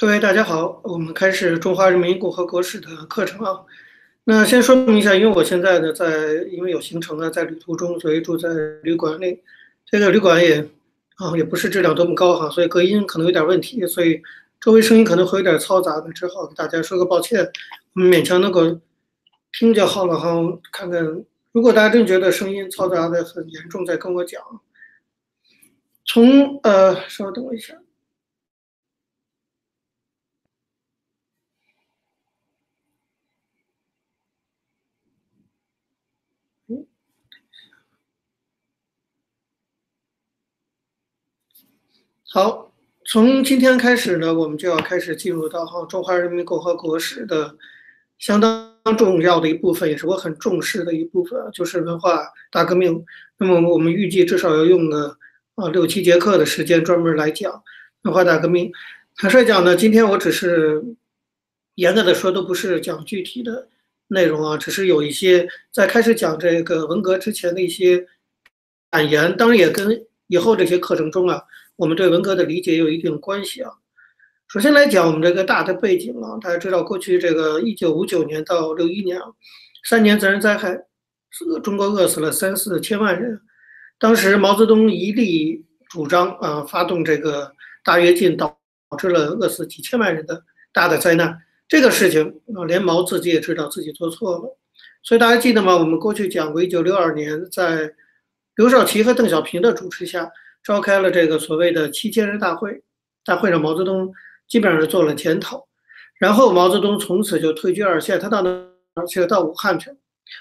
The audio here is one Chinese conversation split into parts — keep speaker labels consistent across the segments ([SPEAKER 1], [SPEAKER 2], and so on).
[SPEAKER 1] 各位大家好，我们开始中华人民共和国史的课程啊。那先说明一下，因为我现在呢在，因为有行程呢，在旅途中，所以住在旅馆里。这个旅馆也啊也不是质量多么高哈，所以隔音可能有点问题，所以周围声音可能会有点嘈杂的，只好给大家说个抱歉。我们勉强能够听就好了哈。看看，如果大家真觉得声音嘈杂的很严重，再跟我讲。从呃，稍等我一下。好，从今天开始呢，我们就要开始进入到哈中华人民共和国史的相当重要的一部分，也是我很重视的一部分，就是文化大革命。那么我们预计至少要用个啊六七节课的时间专门来讲文化大革命。坦率讲呢，今天我只是严格的说，都不是讲具体的内容啊，只是有一些在开始讲这个文革之前的一些感言，当然也跟以后这些课程中啊。我们对文革的理解有一定关系啊。首先来讲，我们这个大的背景啊，大家知道，过去这个一九五九年到六一年啊，三年自然灾害，中国饿死了三四千万人。当时毛泽东一力主张啊，发动这个大跃进，导致了饿死几千万人的大的灾难。这个事情啊，连毛自己也知道自己做错了。所以大家记得吗？我们过去讲过，一九六二年在刘少奇和邓小平的主持下。召开了这个所谓的七千人大会，大会上毛泽东基本上是做了检讨，然后毛泽东从此就退居二线，他到哪去了？到武汉去了，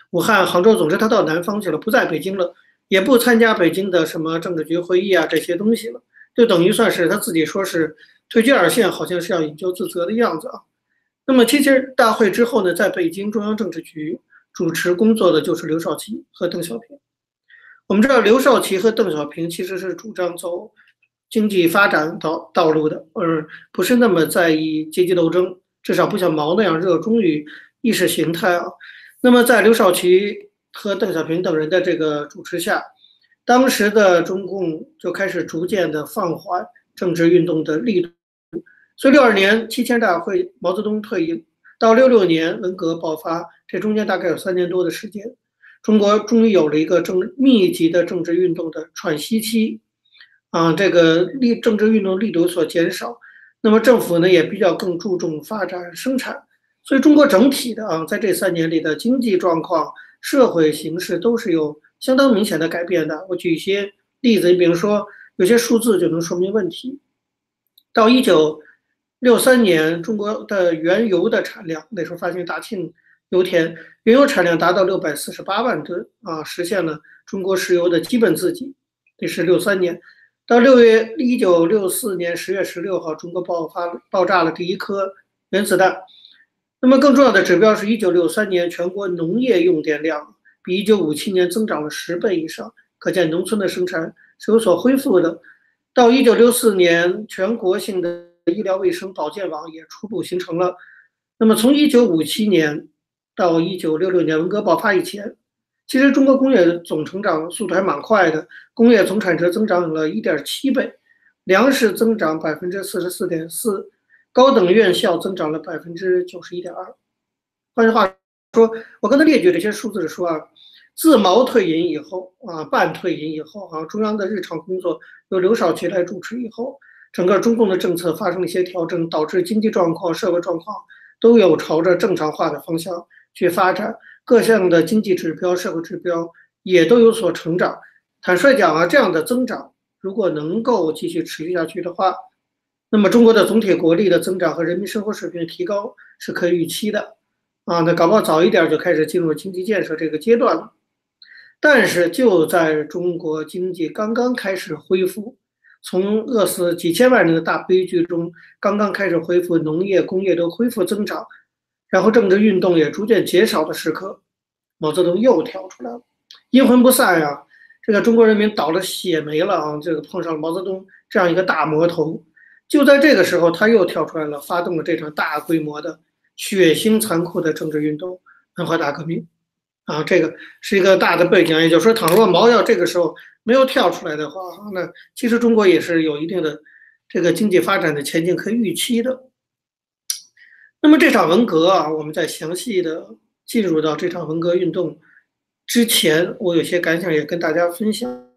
[SPEAKER 1] 武汉、杭州，总之他到南方去了，不在北京了，也不参加北京的什么政治局会议啊这些东西了，就等于算是他自己说是退居二线，好像是要引咎自责的样子啊。那么七千人大会之后呢，在北京中央政治局主持工作的就是刘少奇和邓小平。我们知道刘少奇和邓小平其实是主张走经济发展道道路的，而不是那么在意阶级斗争，至少不像毛那样热衷于意识形态啊。那么在刘少奇和邓小平等人的这个主持下，当时的中共就开始逐渐的放缓政治运动的力度。所以六二年七千大会，毛泽东退役，到六六年文革爆发，这中间大概有三年多的时间。中国终于有了一个政密集的政治运动的喘息期，啊，这个力政治运动力度所减少，那么政府呢也比较更注重发展生产，所以中国整体的啊，在这三年里的经济状况、社会形势都是有相当明显的改变的。我举一些例子，你比如说有些数字就能说明问题。到一九六三年，中国的原油的产量，那时候发现大庆。油田原油产量达到六百四十八万吨啊，实现了中国石油的基本自给。这是六三年，到六月一九六四年十月十六号，中国爆发爆炸了第一颗原子弹。那么更重要的指标是一九六三年全国农业用电量比一九五七年增长了十倍以上，可见农村的生产是有所恢复的。到一九六四年，全国性的医疗卫生保健网也初步形成了。那么从一九五七年。到一九六六年文革爆发以前，其实中国工业总成长速度还蛮快的，工业总产值增长了一点七倍，粮食增长百分之四十四点四，高等院校增长了百分之九十一点二。换句话说，我刚才列举这些数字是说啊，自毛退隐以后啊，半退隐以后啊，中央的日常工作由刘少奇来主持以后，整个中共的政策发生了一些调整，导致经济状况、社会状况都有朝着正常化的方向。去发展各项的经济指标、社会指标也都有所成长。坦率讲啊，这样的增长如果能够继续持续下去的话，那么中国的总体国力的增长和人民生活水平的提高是可以预期的。啊，那搞不好早一点就开始进入经济建设这个阶段了。但是就在中国经济刚刚开始恢复，从饿死几千万人的大悲剧中刚刚开始恢复，农业、工业都恢复增长。然后政治运动也逐渐减少的时刻，毛泽东又跳出来了，阴魂不散呀！这个中国人民倒了血霉了啊！这个碰上了毛泽东这样一个大魔头，就在这个时候，他又跳出来了，发动了这场大规模的血腥残酷的政治运动——文化大革命。啊，这个是一个大的背景，也就是说，倘若毛要这个时候没有跳出来的话，那其实中国也是有一定的这个经济发展的前景可以预期的。那么这场文革啊，我们在详细的进入到这场文革运动之前，我有些感想也跟大家分享。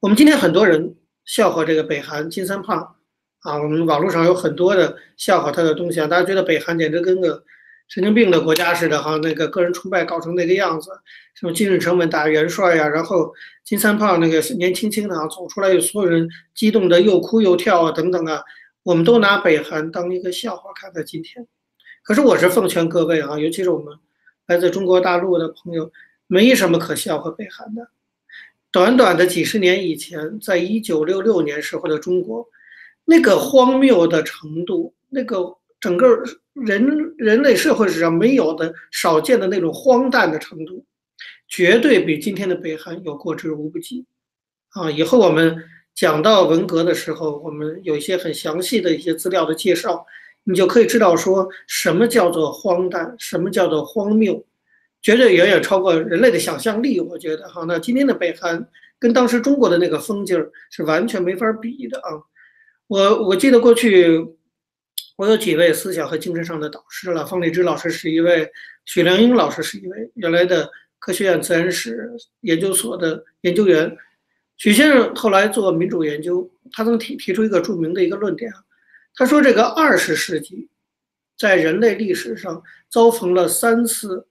[SPEAKER 1] 我们今天很多人笑话这个北韩金三胖啊，我们网络上有很多的笑话他的东西啊，大家觉得北韩简直跟个神经病的国家似的哈，那个个人崇拜搞成那个样子，什么金日成稳打元帅呀，然后金三胖那个年轻轻的啊走出来，有所有人激动的又哭又跳啊等等啊。我们都拿北韩当一个笑话看在今天，可是我是奉劝各位啊，尤其是我们来自中国大陆的朋友，没什么可笑话北韩的。短短的几十年以前，在一九六六年时候的中国，那个荒谬的程度，那个整个人人类社会史上没有的、少见的那种荒诞的程度，绝对比今天的北韩有过之无不及。啊，以后我们。讲到文革的时候，我们有一些很详细的一些资料的介绍，你就可以知道说什么叫做荒诞，什么叫做荒谬，绝对远远超过人类的想象力。我觉得哈，那今天的北韩跟当时中国的那个风劲儿是完全没法比的啊。我我记得过去我有几位思想和精神上的导师了，方励之老师是一位，许良英老师是一位，原来的科学院自然史研究所的研究员。许先生后来做民主研究，他曾提提出一个著名的一个论点啊，他说这个二十世纪，在人类历史上遭逢了三次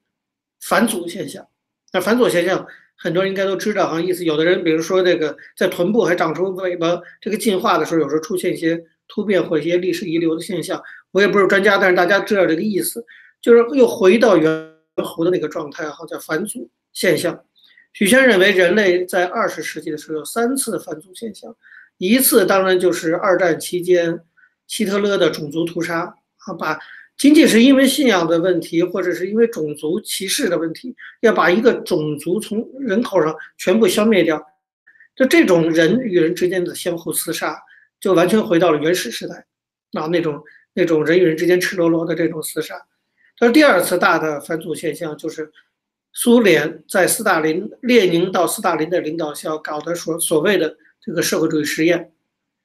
[SPEAKER 1] 反祖现象。那反祖现象，很多人应该都知道哈，意思有的人比如说这个在臀部还长出尾巴，这个进化的时候有时候出现一些突变或一些历史遗留的现象。我也不是专家，但是大家知道这个意思，就是又回到猿猴的那个状态，哈，叫反祖现象。许先生认为，人类在二十世纪的时候有三次反祖现象，一次当然就是二战期间希特勒的种族屠杀啊，把仅仅是因为信仰的问题，或者是因为种族歧视的问题，要把一个种族从人口上全部消灭掉，就这种人与人之间的相互厮杀，就完全回到了原始时代啊，那种那种人与人之间赤裸裸的这种厮杀。但是第二次大的反祖现象就是。苏联在斯大林、列宁到斯大林的领导下搞的所所谓的这个社会主义实验，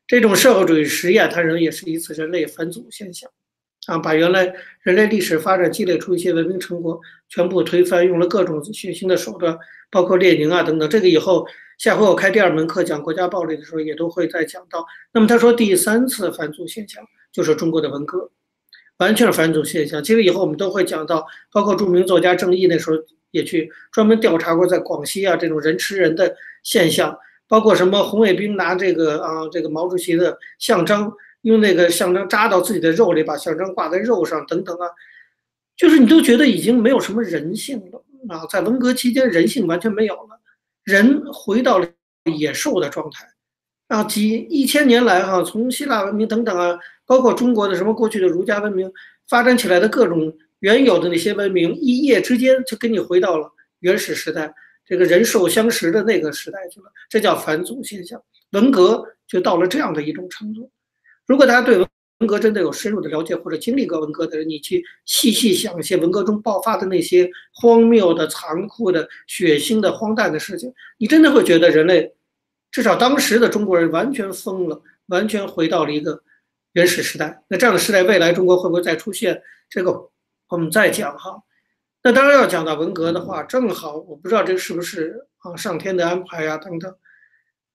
[SPEAKER 1] 这种社会主义实验，他认为也是一次人类反祖现象，啊，把原来人类历史发展积累出一些文明成果全部推翻，用了各种血腥的手段，包括列宁啊等等。这个以后下回我开第二门课讲国家暴力的时候也都会再讲到。那么他说第三次反祖现象就是中国的文革，完全反祖现象。其实以后我们都会讲到，包括著名作家郑毅那时候。也去专门调查过，在广西啊这种人吃人的现象，包括什么红卫兵拿这个啊这个毛主席的象征，用那个象征扎到自己的肉里，把象征挂在肉上等等啊，就是你都觉得已经没有什么人性了啊，在文革期间人性完全没有了，人回到了野兽的状态啊，几一千年来哈，从希腊文明等等啊，包括中国的什么过去的儒家文明发展起来的各种。原有的那些文明一夜之间就给你回到了原始时代，这个人兽相食的那个时代去了，这叫反祖现象。文革就到了这样的一种程度。如果大家对文革真的有深入的了解，或者经历过文革的人，你去细细想一些文革中爆发的那些荒谬的、残酷的、血腥的、荒诞的事情，你真的会觉得人类，至少当时的中国人完全疯了，完全回到了一个原始时代。那这样的时代，未来中国会不会再出现这个？我们再讲哈，那当然要讲到文革的话，正好我不知道这是不是啊上天的安排呀等等。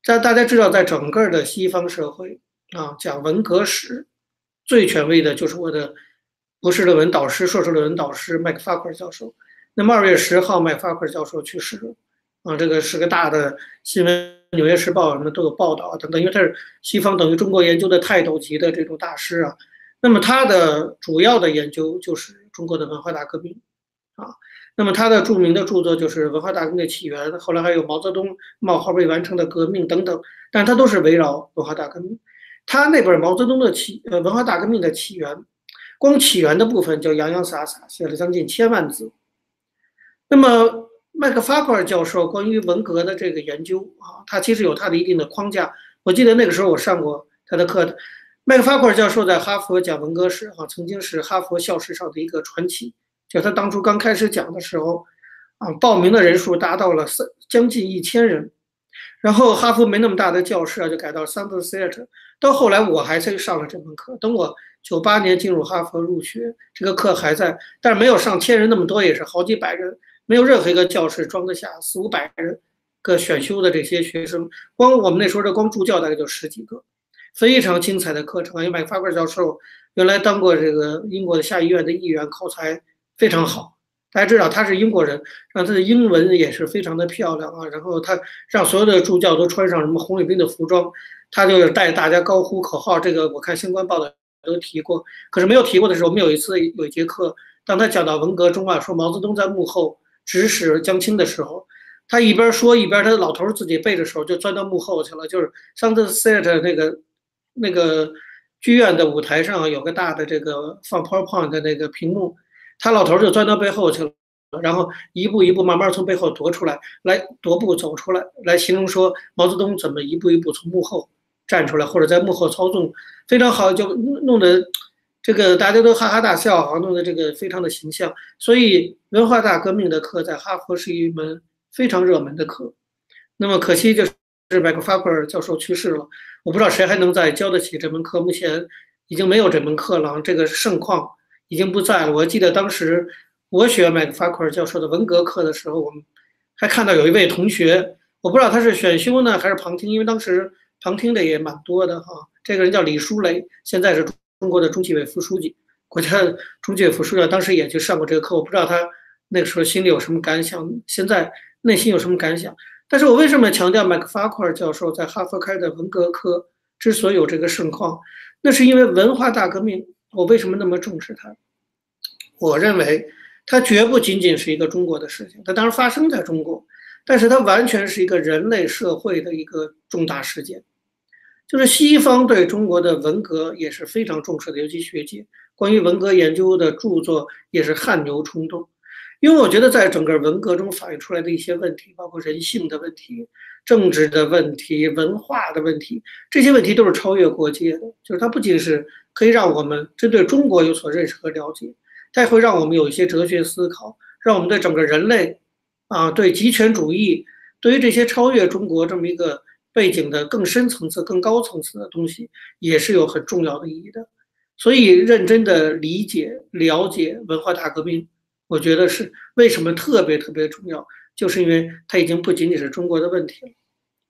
[SPEAKER 1] 在大家知道，在整个的西方社会啊，讲文革史最权威的就是我的博士论文导师、硕士论文导师麦克法克尔教授。那么二月十号，麦克法克尔教授去世了啊，这个是个大的新闻，《纽约时报》什么都有报道等等，因为他是西方等于中国研究的泰斗级的这种大师啊。那么他的主要的研究就是中国的文化大革命，啊，那么他的著名的著作就是《文化大革命的起源》，后来还有毛泽东冒号未完成的革命等等，但他都是围绕文化大革命。他那本《毛泽东的起呃文化大革命的起源》，光起源的部分就洋洋洒洒写了将近千万字。那么麦克法克尔教授关于文革的这个研究啊，他其实有他的一定的框架。我记得那个时候我上过他的课。麦克法克尔教授在哈佛讲文革史，啊，曾经是哈佛校史上的一个传奇。就他当初刚开始讲的时候，啊，报名的人数达到了三将近一千人。然后哈佛没那么大的教室啊，就改到 Sumter Theater。到后来我还在上了这门课。等我九八年进入哈佛入学，这个课还在，但是没有上千人那么多，也是好几百人，没有任何一个教室装得下四五百人个选修的这些学生。光我们那时候的光助教大概就十几个，非常精彩的课程。因为麦克法克教授原来当过这个英国的下议院的议员，口才非常好。大家知道他是英国人，让他的英文也是非常的漂亮啊。然后他让所有的助教都穿上什么红卫兵的服装，他就带大家高呼口号。这个我看相关报道都提过。可是没有提过的时候，我们有一次有一节课，当他讲到文革中啊，说毛泽东在幕后指使江青的时候，他一边说一边他的老头自己背着手就钻到幕后去了。就是上次 set 那个那个剧院的舞台上有个大的这个放 PowerPoint 的那个屏幕。他老头就钻到背后去了，然后一步一步慢慢从背后踱出来，来踱步走出来，来形容说毛泽东怎么一步一步从幕后站出来，或者在幕后操纵非常好，就弄得这个大家都哈哈大笑啊，弄得这个非常的形象。所以文化大革命的课在哈佛是一门非常热门的课。那么可惜就是是麦克法克尔教授去世了，我不知道谁还能再教得起这门课，目前已经没有这门课了，这个盛况。已经不在了。我记得当时我学麦克法克尔教授的文革课的时候，我们还看到有一位同学，我不知道他是选修呢还是旁听，因为当时旁听的也蛮多的哈。这个人叫李书雷，现在是中国的中纪委副书记，国家中纪委副书记，当时也去上过这个课。我不知道他那个时候心里有什么感想，现在内心有什么感想。但是我为什么强调麦克法库尔教授在哈佛开的文革课之所以有这个盛况，那是因为文化大革命。我为什么那么重视它？我认为它绝不仅仅是一个中国的事情，它当然发生在中国，但是它完全是一个人类社会的一个重大事件。就是西方对中国的文革也是非常重视的，尤其学界关于文革研究的著作也是汗牛充栋。因为我觉得在整个文革中反映出来的一些问题，包括人性的问题、政治的问题、文化的问题，这些问题都是超越国界的，就是它不仅是。可以让我们针对中国有所认识和了解，它也会让我们有一些哲学思考，让我们对整个人类，啊，对极权主义，对于这些超越中国这么一个背景的更深层次、更高层次的东西，也是有很重要的意义的。所以，认真的理解、了解文化大革命，我觉得是为什么特别特别重要，就是因为它已经不仅仅是中国的问题了。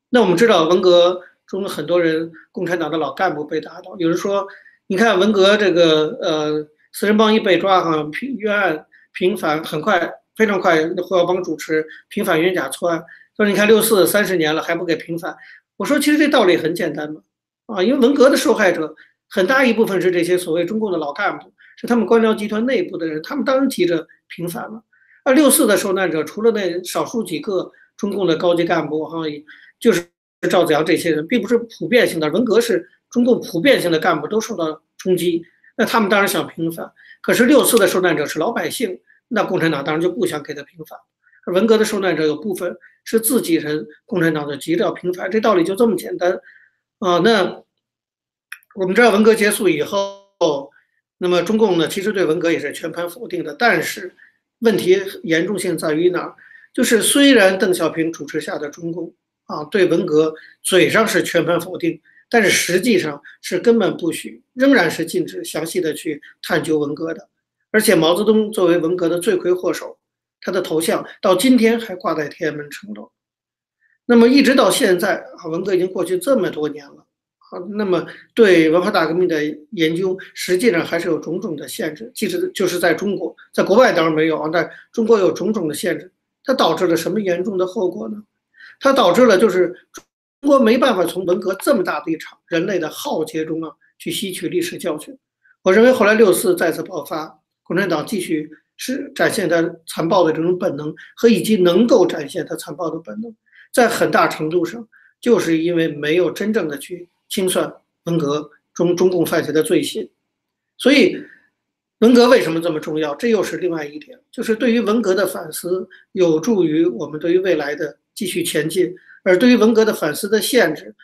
[SPEAKER 1] 那我们知道，文革中很多人，共产党的老干部被打倒，有人说。你看文革这个呃，四人帮一被抓哈，平冤案平反很快，非常快。胡耀邦主持平反冤假错案，说你看六四三十年了还不给平反。我说其实这道理很简单嘛，啊，因为文革的受害者很大一部分是这些所谓中共的老干部，是他们官僚集团内部的人，他们当然急着平反了。而六四的受难者除了那少数几个中共的高级干部哈，就是赵子阳这些人，并不是普遍性的。文革是。中共普遍性的干部都受到冲击，那他们当然想平反。可是六四的受难者是老百姓，那共产党当然就不想给他平反。文革的受难者有部分是自己人，共产党就急着要平反。这道理就这么简单啊。那我们知道文革结束以后，那么中共呢，其实对文革也是全盘否定的。但是问题严重性在于哪儿？就是虽然邓小平主持下的中共啊，对文革嘴上是全盘否定。但是实际上是根本不许，仍然是禁止详细的去探究文革的。而且毛泽东作为文革的罪魁祸首，他的头像到今天还挂在天安门城楼。那么一直到现在啊，文革已经过去这么多年了，那么对文化大革命的研究实际上还是有种种的限制。即使就是在中国，在国外当然没有啊，在中国有种种的限制。它导致了什么严重的后果呢？它导致了就是。中国没办法从文革这么大的一场人类的浩劫中啊去吸取历史教训。我认为后来六四再次爆发，共产党继续是展现它残暴的这种本能，和以及能够展现它残暴的本能，在很大程度上就是因为没有真正的去清算文革中中共犯下的罪行。所以，文革为什么这么重要？这又是另外一点，就是对于文革的反思，有助于我们对于未来的继续前进。而对于文革的反思的限制，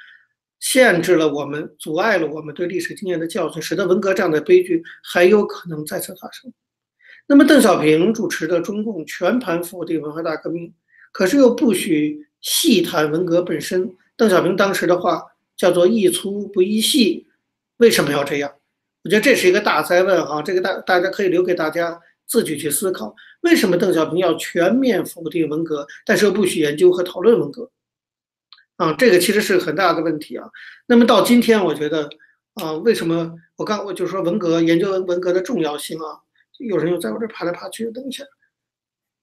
[SPEAKER 1] 限制了我们，阻碍了我们对历史经验的教训，使得文革这样的悲剧还有可能再次发生。那么，邓小平主持的中共全盘否定文化大革命，可是又不许细谈文革本身。邓小平当时的话叫做“宜粗不宜细”，为什么要这样？我觉得这是一个大灾问哈，这个大大家可以留给大家自己去思考。为什么邓小平要全面否定文革，但是又不许研究和讨论文革？啊，这个其实是很大的问题啊。那么到今天，我觉得啊，为什么我刚我就说文革研究文革的重要性啊？有人又在我这爬来爬去，等一下，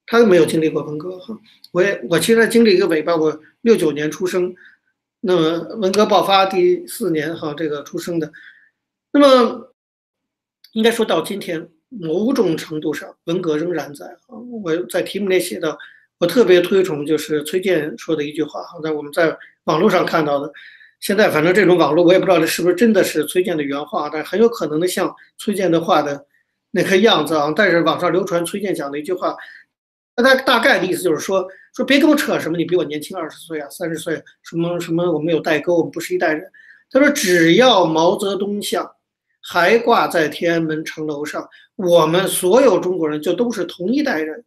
[SPEAKER 1] 他没有经历过文革哈。我也我其实经历一个尾巴，我六九年出生，那么文革爆发第四年哈，这个出生的，那么应该说到今天，某种程度上文革仍然在啊。我在题目里写的。我特别推崇就是崔健说的一句话，在我们在网络上看到的。现在反正这种网络，我也不知道这是不是真的是崔健的原话，但很有可能的像崔健的话的那个样子啊。但是网上流传崔健讲的一句话，那他大概的意思就是说，说别跟我扯什么，你比我年轻二十岁啊，三十岁，什么什么，我们有代沟，我们不是一代人。他说，只要毛泽东像还挂在天安门城楼上，我们所有中国人就都是同一代人。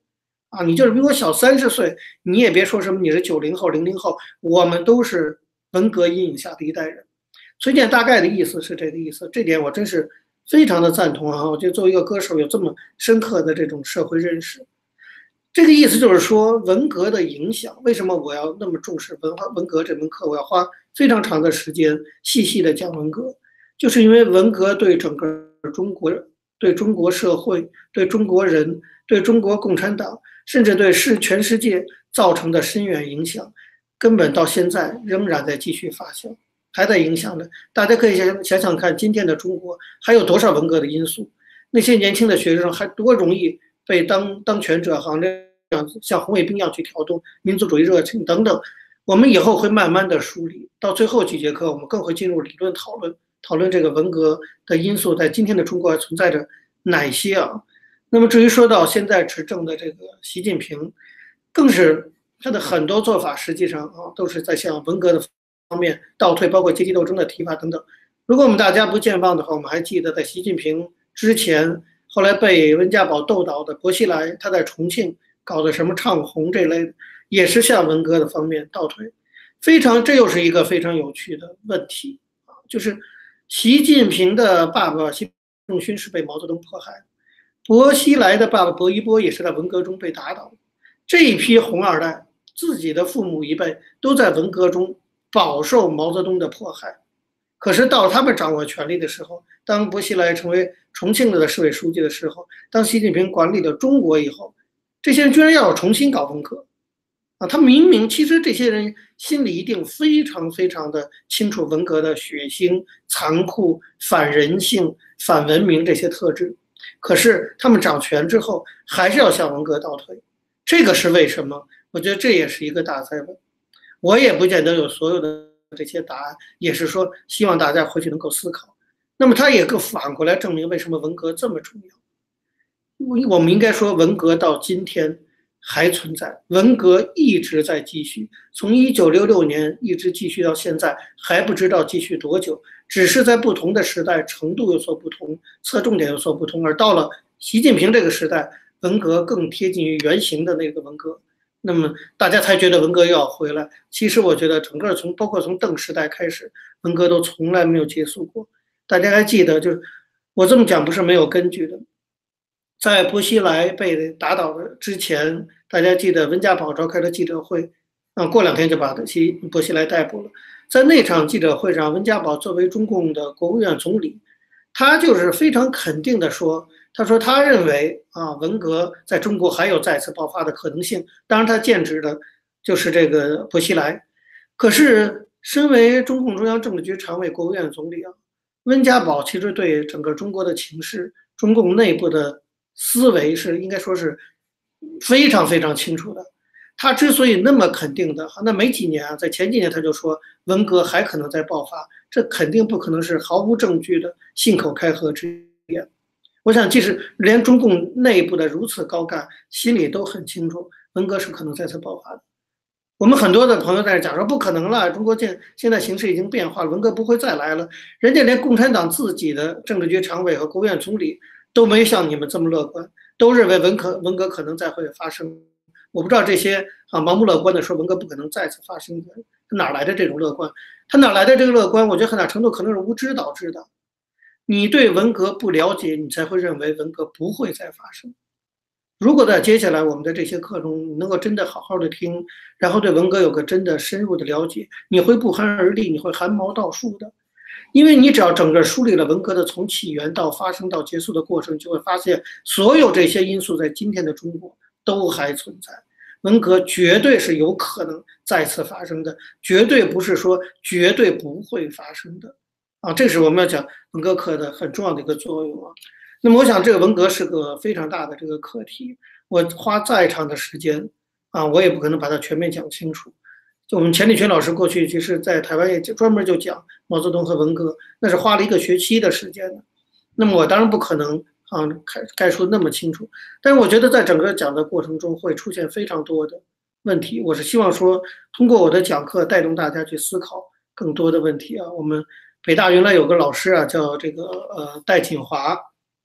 [SPEAKER 1] 啊，你就是比我小三十岁，你也别说什么你是九零后、零零后，我们都是文革阴影下的一代人。崔健大概的意思是这个意思，这点我真是非常的赞同啊！我觉得作为一个歌手，有这么深刻的这种社会认识，这个意思就是说文革的影响。为什么我要那么重视文化文革这门课？我要花非常长的时间细细的讲文革，就是因为文革对整个中国、对中国社会、对中国人、对中国共产党。甚至对世全世界造成的深远影响，根本到现在仍然在继续发酵，还在影响着。大家可以想想想看，今天的中国还有多少文革的因素？那些年轻的学生还多容易被当当权者好像这样像红卫兵一样去调动民族主义热情等等。我们以后会慢慢的梳理，到最后几节课，我们更会进入理论讨论，讨论这个文革的因素在今天的中国还存在着哪些啊？那么至于说到现在执政的这个习近平，更是他的很多做法，实际上啊都是在向文革的方面倒退，包括阶级斗争的提法等等。如果我们大家不健忘的话，我们还记得在习近平之前，后来被温家宝斗倒的薄熙来，他在重庆搞的什么唱红这类的，也是向文革的方面倒退。非常，这又是一个非常有趣的问题，就是习近平的爸爸习仲勋是被毛泽东迫害。薄熙来的爸爸薄一波也是在文革中被打倒。这一批红二代，自己的父母一辈都在文革中饱受毛泽东的迫害。可是到他们掌握权力的时候，当薄熙来成为重庆的市委书记的时候，当习近平管理了中国以后，这些人居然要重新搞文革啊！他明明其实这些人心里一定非常非常的清楚文革的血腥、残酷、反人性、反文明这些特质。可是他们掌权之后，还是要向文革倒退，这个是为什么？我觉得这也是一个大灾问。我也不见得有所有的这些答案，也是说希望大家回去能够思考。那么它也更反过来证明为什么文革这么重要。我们应该说，文革到今天还存在，文革一直在继续，从一九六六年一直继续到现在，还不知道继续多久。只是在不同的时代，程度有所不同，侧重点有所不同。而到了习近平这个时代，文革更贴近于原型的那个文革，那么大家才觉得文革又要回来。其实我觉得，整个从包括从邓时代开始，文革都从来没有结束过。大家还记得，就是我这么讲不是没有根据的。在薄熙来被打倒的之前，大家记得温家宝召开的记者会，啊，过两天就把习薄熙来逮捕了。在那场记者会上，温家宝作为中共的国务院总理，他就是非常肯定地说：“他说他认为啊，文革在中国还有再次爆发的可能性。当然，他剑指的就是这个薄熙来。可是，身为中共中央政治局常委、国务院总理啊，温家宝其实对整个中国的情势、中共内部的思维是应该说是非常非常清楚的。”他之所以那么肯定的，那没几年啊，在前几年他就说文革还可能在爆发，这肯定不可能是毫无证据的信口开河之言。我想，即使连中共内部的如此高干，心里都很清楚，文革是可能再次爆发的。我们很多的朋友在这讲说不可能了，中国现现在形势已经变化了，文革不会再来了。人家连共产党自己的政治局常委和国务院总理都没像你们这么乐观，都认为文革文革可能再会发生。我不知道这些啊盲目乐观的说文革不可能再次发生的，哪来的这种乐观？他哪来的这个乐观？我觉得很大程度可能是无知导致的。你对文革不了解，你才会认为文革不会再发生。如果在接下来我们的这些课中你能够真的好好的听，然后对文革有个真的深入的了解，你会不寒而栗，你会汗毛倒竖的。因为你只要整个梳理了文革的从起源到发生到结束的过程，就会发现所有这些因素在今天的中国都还存在。文革绝对是有可能再次发生的，绝对不是说绝对不会发生的啊！这是我们要讲文革课的很重要的一个作用啊。那么我想，这个文革是个非常大的这个课题，我花再长的时间啊，我也不可能把它全面讲清楚。就我们钱理群老师过去其实在台湾也专门就讲毛泽东和文革，那是花了一个学期的时间的。那么我当然不可能啊概概述那么清楚，但是我觉得在整个讲的过程中会出现非常多的问题。我是希望说通过我的讲课带动大家去思考更多的问题啊。我们北大原来有个老师啊叫这个呃戴锦华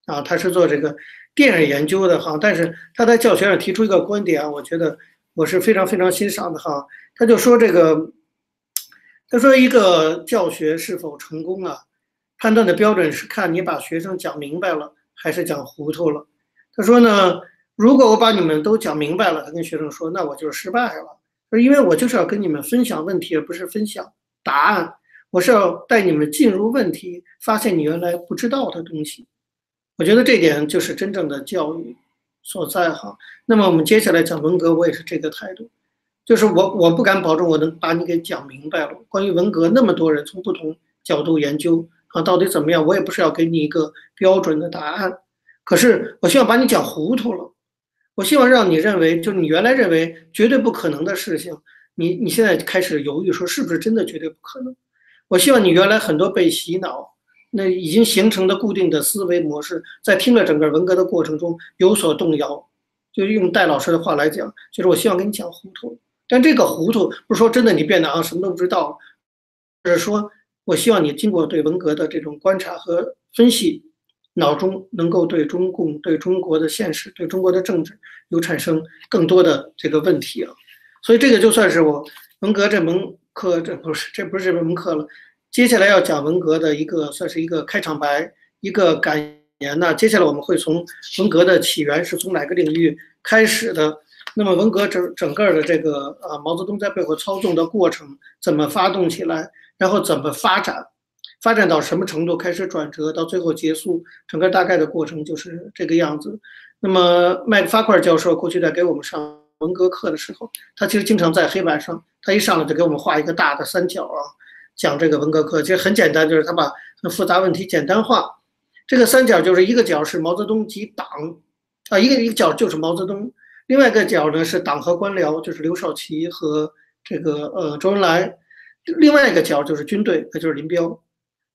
[SPEAKER 1] 啊，他是做这个电影研究的哈，但是他在教学上提出一个观点啊，我觉得我是非常非常欣赏的哈。他就说这个，他说一个教学是否成功啊，判断的标准是看你把学生讲明白了还是讲糊涂了。他说呢，如果我把你们都讲明白了，他跟学生说，那我就是失败了。因为我就是要跟你们分享问题，而不是分享答案。我是要带你们进入问题，发现你原来不知道的东西。我觉得这点就是真正的教育所在哈。那么我们接下来讲文革，我也是这个态度。就是我，我不敢保证我能把你给讲明白了。关于文革，那么多人从不同角度研究啊，到底怎么样？我也不是要给你一个标准的答案。可是我希望把你讲糊涂了。我希望让你认为，就是你原来认为绝对不可能的事情，你你现在开始犹豫，说是不是真的绝对不可能？我希望你原来很多被洗脑，那已经形成的固定的思维模式，在听了整个文革的过程中有所动摇。就用戴老师的话来讲，就是我希望跟你讲糊涂。但这个糊涂不是说真的你变得啊什么都不知道，而是说我希望你经过对文革的这种观察和分析，脑中能够对中共、对中国的现实、对中国的政治有产生更多的这个问题啊。所以这个就算是我文革这门课，这不是这不是这门课了。接下来要讲文革的一个算是一个开场白，一个感言呢。接下来我们会从文革的起源是从哪个领域开始的。那么文革整整个的这个呃毛泽东在背后操纵的过程怎么发动起来，然后怎么发展，发展到什么程度开始转折，到最后结束，整个大概的过程就是这个样子。那么麦克法克尔教授过去在给我们上文革课的时候，他其实经常在黑板上，他一上来就给我们画一个大的三角啊，讲这个文革课其实很简单，就是他把复杂问题简单化。这个三角就是一个角是毛泽东及党啊，一个一个角就是毛泽东。另外一个角呢是党和官僚，就是刘少奇和这个呃周恩来；另外一个角就是军队，那就是林彪。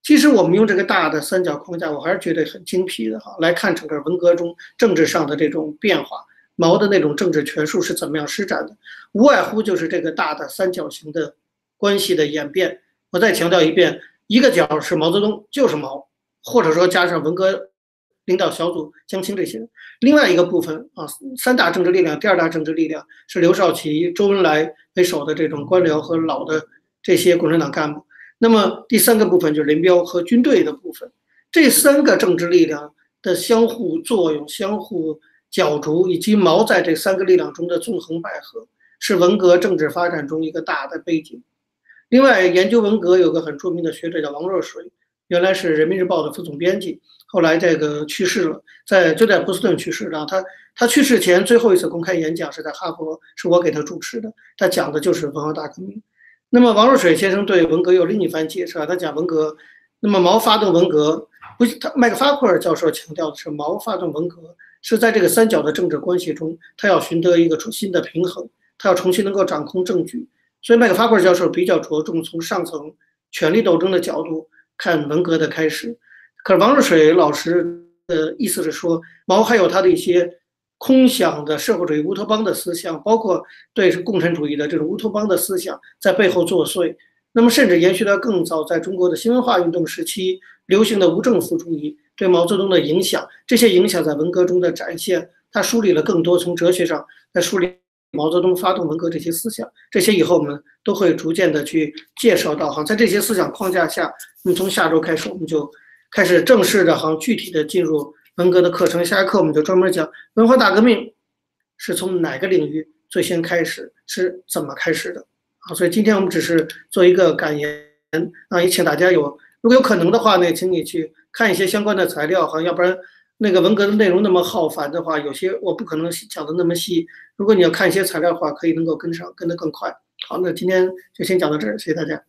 [SPEAKER 1] 其实我们用这个大的三角框架，我还是觉得很精辟的哈。来看整个文革中政治上的这种变化，毛的那种政治权术是怎么样施展的，无外乎就是这个大的三角形的关系的演变。我再强调一遍，一个角是毛泽东，就是毛，或者说加上文革。领导小组江青这些人，另外一个部分啊，三大政治力量，第二大政治力量是刘少奇、周恩来为首的这种官僚和老的这些共产党干部。那么第三个部分就是林彪和军队的部分。这三个政治力量的相互作用、相互角逐，以及毛在这三个力量中的纵横捭阖，是文革政治发展中一个大的背景。另外，研究文革有个很著名的学者叫王若水，原来是人民日报的副总编辑。后来这个去世了，在就在波士顿去世。然后他他去世前最后一次公开演讲是在哈佛，是我给他主持的。他讲的就是文化大革命。那么王若水先生对文革有另一番解释啊，他讲文革，那么毛发动文革，不是，他麦克法库尔教授强调的是毛发动文革是在这个三角的政治关系中，他要寻得一个重新的平衡，他要重新能够掌控政局。所以麦克法库尔教授比较着重从上层权力斗争的角度看文革的开始。可是王若水老师的意思是说，毛还有他的一些空想的社会主义乌托邦的思想，包括对共产主义的这种乌托邦的思想在背后作祟。那么，甚至延续到更早，在中国的新文化运动时期流行的无政府主义对毛泽东的影响，这些影响在文革中的展现，他梳理了更多从哲学上在梳理毛泽东发动文革这些思想，这些以后我们都会逐渐的去介绍到哈，在这些思想框架下，那么从下周开始我们就开始正式的哈具体的进入文革的课程，下一课我们就专门讲文化大革命是从哪个领域最先开始，是怎么开始的啊？所以今天我们只是做一个感言啊，也请大家有如果有可能的话呢，请你去看一些相关的材料哈，要不然。那个文革的内容那么浩繁的话，有些我不可能讲的那么细。如果你要看一些材料的话，可以能够跟上，跟得更快。好，那今天就先讲到这儿，谢谢大家。